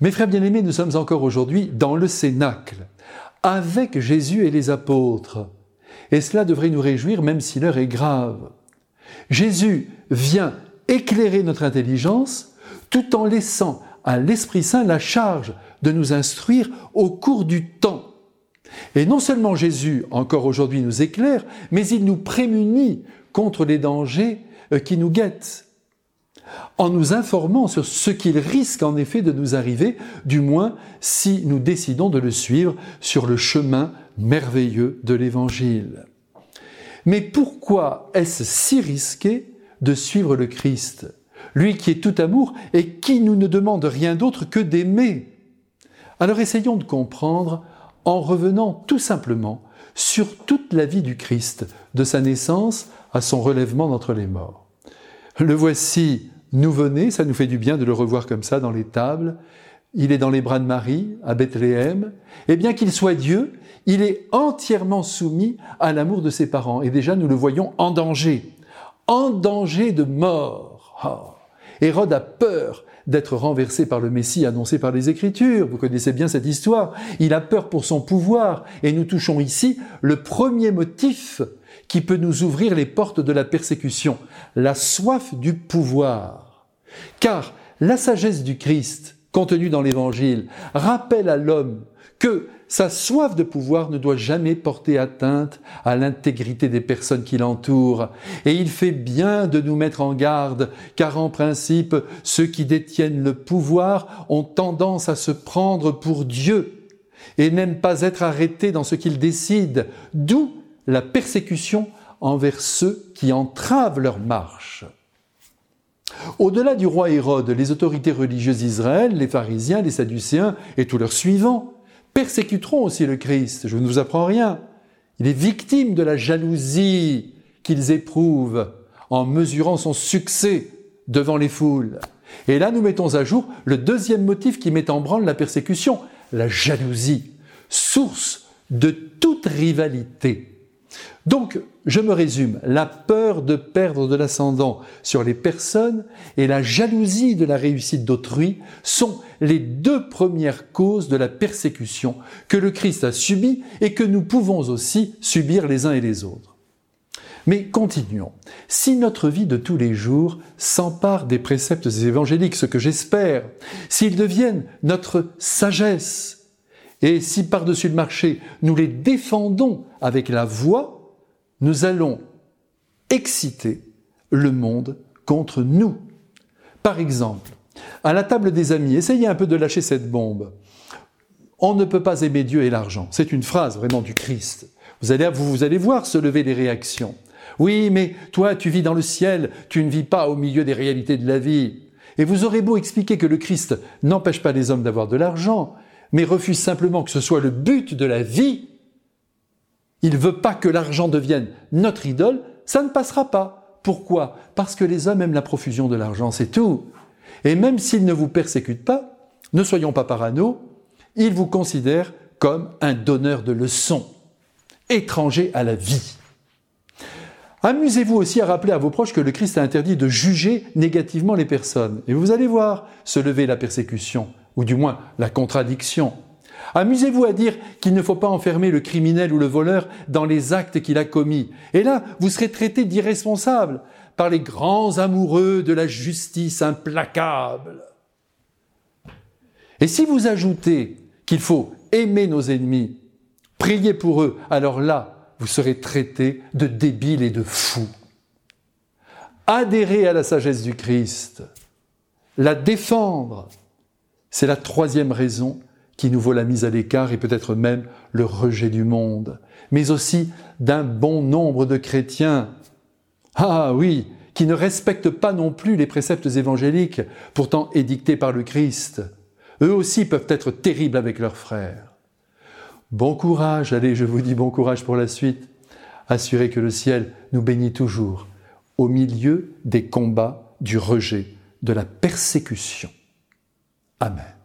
Mes frères bien-aimés, nous sommes encore aujourd'hui dans le Cénacle, avec Jésus et les apôtres. Et cela devrait nous réjouir même si l'heure est grave. Jésus vient éclairer notre intelligence tout en laissant à l'Esprit Saint la charge de nous instruire au cours du temps. Et non seulement Jésus, encore aujourd'hui, nous éclaire, mais il nous prémunit contre les dangers euh, qui nous guettent en nous informant sur ce qu'il risque en effet de nous arriver, du moins si nous décidons de le suivre sur le chemin merveilleux de l'Évangile. Mais pourquoi est-ce si risqué de suivre le Christ, lui qui est tout amour et qui nous ne demande rien d'autre que d'aimer? Alors essayons de comprendre en revenant tout simplement sur toute la vie du Christ, de sa naissance à son relèvement d'entre les morts. Le voici nouveau-né, ça nous fait du bien de le revoir comme ça dans les tables. Il est dans les bras de Marie, à Bethléem. Et bien qu'il soit Dieu, il est entièrement soumis à l'amour de ses parents. Et déjà, nous le voyons en danger. En danger de mort. Oh. Hérode a peur d'être renversé par le Messie annoncé par les Écritures. Vous connaissez bien cette histoire. Il a peur pour son pouvoir. Et nous touchons ici le premier motif qui peut nous ouvrir les portes de la persécution, la soif du pouvoir. Car la sagesse du Christ, contenue dans l'Évangile, rappelle à l'homme que sa soif de pouvoir ne doit jamais porter atteinte à l'intégrité des personnes qui l'entourent. Et il fait bien de nous mettre en garde, car en principe, ceux qui détiennent le pouvoir ont tendance à se prendre pour Dieu et n'aiment pas être arrêtés dans ce qu'ils décident, d'où la persécution envers ceux qui entravent leur marche. Au-delà du roi Hérode, les autorités religieuses d'Israël, les pharisiens, les sadducéens et tous leurs suivants persécuteront aussi le Christ. Je ne vous apprends rien. Il est victime de la jalousie qu'ils éprouvent en mesurant son succès devant les foules. Et là, nous mettons à jour le deuxième motif qui met en branle la persécution, la jalousie, source de toute rivalité. Donc, je me résume, la peur de perdre de l'ascendant sur les personnes et la jalousie de la réussite d'autrui sont les deux premières causes de la persécution que le Christ a subie et que nous pouvons aussi subir les uns et les autres. Mais continuons. Si notre vie de tous les jours s'empare des préceptes évangéliques, ce que j'espère, s'ils deviennent notre sagesse, et si par-dessus le marché nous les défendons avec la voix, nous allons exciter le monde contre nous. Par exemple, à la table des amis, essayez un peu de lâcher cette bombe. On ne peut pas aimer Dieu et l'argent. C'est une phrase vraiment du Christ. Vous allez, voir se lever les réactions. Oui, mais toi, tu vis dans le ciel, tu ne vis pas au milieu des réalités de la vie. Et vous aurez beau expliquer que le Christ n'empêche pas les hommes d'avoir de l'argent, mais refuse simplement que ce soit le but de la vie, il ne veut pas que l'argent devienne notre idole, ça ne passera pas. Pourquoi? Parce que les hommes aiment la profusion de l'argent, c'est tout. Et même s'ils ne vous persécutent pas, ne soyons pas parano, ils vous considèrent comme un donneur de leçons, étranger à la vie. Amusez-vous aussi à rappeler à vos proches que le Christ a interdit de juger négativement les personnes. Et vous allez voir se lever la persécution, ou du moins la contradiction. Amusez-vous à dire qu'il ne faut pas enfermer le criminel ou le voleur dans les actes qu'il a commis. Et là, vous serez traité d'irresponsable par les grands amoureux de la justice implacable. Et si vous ajoutez qu'il faut aimer nos ennemis, prier pour eux, alors là, vous serez traité de débile et de fou. Adhérer à la sagesse du Christ, la défendre, c'est la troisième raison qui nous vaut la mise à l'écart et peut-être même le rejet du monde, mais aussi d'un bon nombre de chrétiens. Ah oui, qui ne respectent pas non plus les préceptes évangéliques, pourtant édictés par le Christ. Eux aussi peuvent être terribles avec leurs frères. Bon courage, allez, je vous dis bon courage pour la suite. Assurez que le ciel nous bénit toujours au milieu des combats, du rejet, de la persécution. Amen.